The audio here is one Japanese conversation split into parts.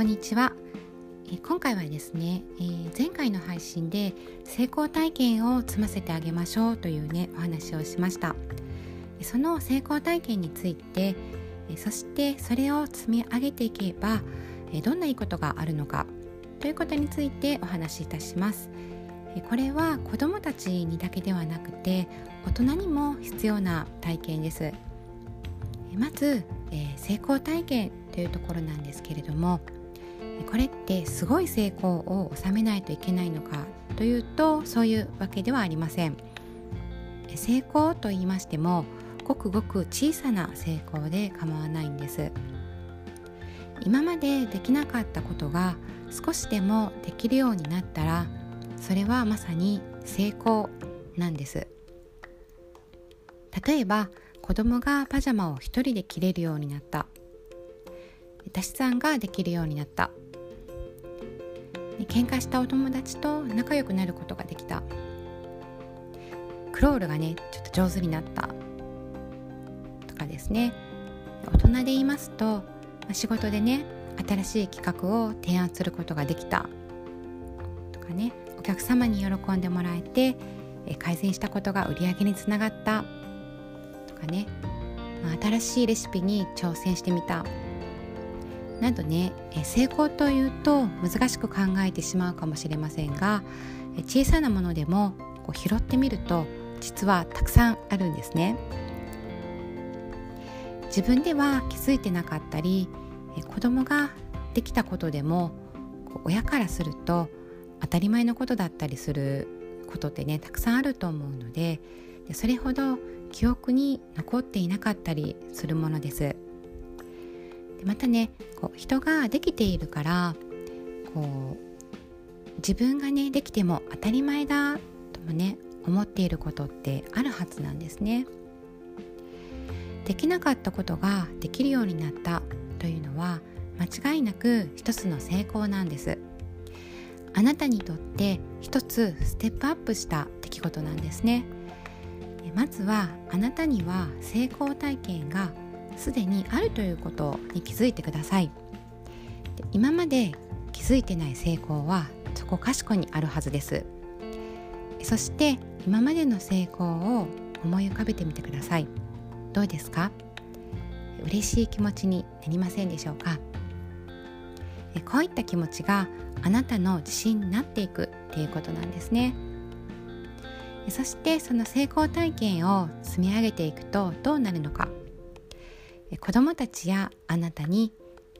こんにちは。今回はですね、えー、前回の配信で成功体験を積ませてあげましょうというねお話をしました。その成功体験についてそしてそれを積み上げていけばどんないいことがあるのかということについてお話しいたします。これは子どもたちにだけではなくて大人にも必要な体験です。まず、え成功体験というところなんですけれどもこれってすごい成功を収めないといけないのかというとそういうわけではありません。成功と言いましてもごくごく小さな成功で構わないんです。今までできなかったことが少しでもできるようになったらそれはまさに成功なんです。例えば子供がパジャマを一人で着れるようになった。足し算ができるようになった。喧嘩したお友達と仲良くなることができた。クロールがねちょっと上手になった。とかですね。大人で言いますと仕事でね新しい企画を提案することができた。とかねお客様に喜んでもらえて改善したことが売り上げにつながった。とかね、まあ、新しいレシピに挑戦してみた。などね成功というと難しく考えてしまうかもしれませんが小さなものでもこう拾ってみると実はたくさんあるんですね自分では気づいてなかったり子供ができたことでも親からすると当たり前のことだったりすることってねたくさんあると思うのでそれほど記憶に残っていなかったりするものです。でまたねこう人ができているからこう自分がねできても当たり前だともね思っていることってあるはずなんですね。できなかったことができるようになったというのは間違いなく一つの成功なんです。あなたにとって一つステップアップした出来事なんですね。まずはあなたには成功体験がすでにあるということに気づいてください。今まで気づいてない成功はそこかしこにあるはずです。そして今までの成功を思い浮かべてみてください。どうですか？嬉しい気持ちになりませんでしょうか？こういった気持ちがあなたの自信になっていくっていうことなんですね。そしてその成功体験を積み上げていくとどうなるのか？子どもたちやあなたに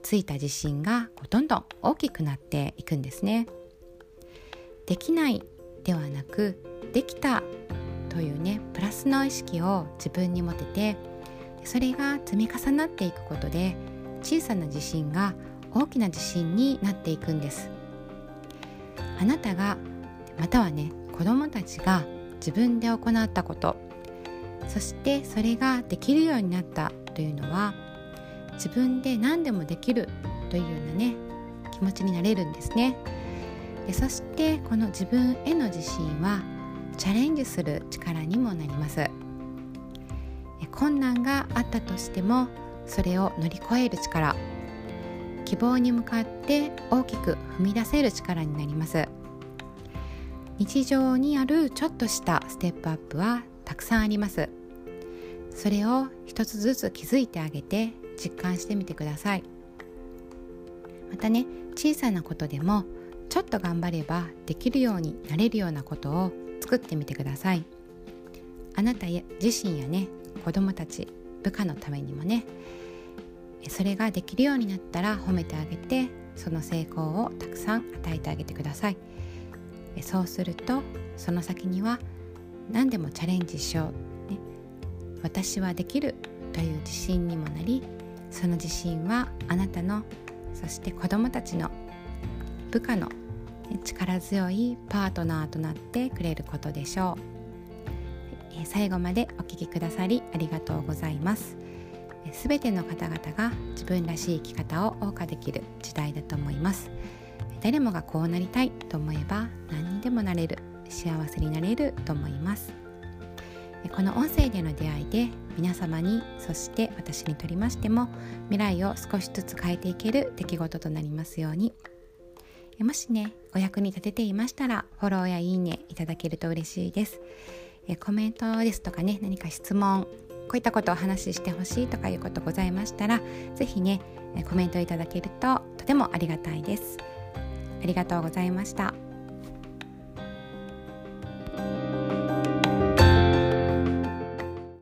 ついた自信がどんどん大きくなっていくんですね。できないではなくできたというねプラスの意識を自分に持ててそれが積み重なっていくことで小さな自信が大きな自信になっていくんですあなたがまたはね子どもたちが自分で行ったことそしてそれができるようになったというのは自分で何でもできるというようなね気持ちになれるんですね。でそしてこの自分への自信はチャレンジする力にもなります。困難があったとしてもそれを乗り越える力希望に向かって大きく踏み出せる力になります。日常にあるちょっとしたステップアップはたくさんあります。それを一つずつ気づいてあげて実感してみてください。またね小さなことでもちょっと頑張ればできるようになれるようなことを作ってみてください。あなた自身やね子供たち部下のためにもねそれができるようになったら褒めてあげてその成功をたくさん与えてあげてください。そうするとその先には何でもチャレンジしよう。私はできるという自信にもなりその自信はあなたのそして子どもたちの部下の力強いパートナーとなってくれることでしょう。最後までお聴きくださりありがとうございます。すべての方々が自分らしい生き方を謳歌できる時代だと思います。誰もがこうなりたいと思えば何にでもなれる幸せになれると思います。この音声での出会いで皆様にそして私にとりましても未来を少しずつ変えていける出来事となりますように。もしねお役に立てていましたらフォローやいいねいただけると嬉しいです。コメントですとかね何か質問こういったことをお話ししてほしいとかいうことございましたら是非ねコメントいただけるととてもありがたいです。ありがとうございました。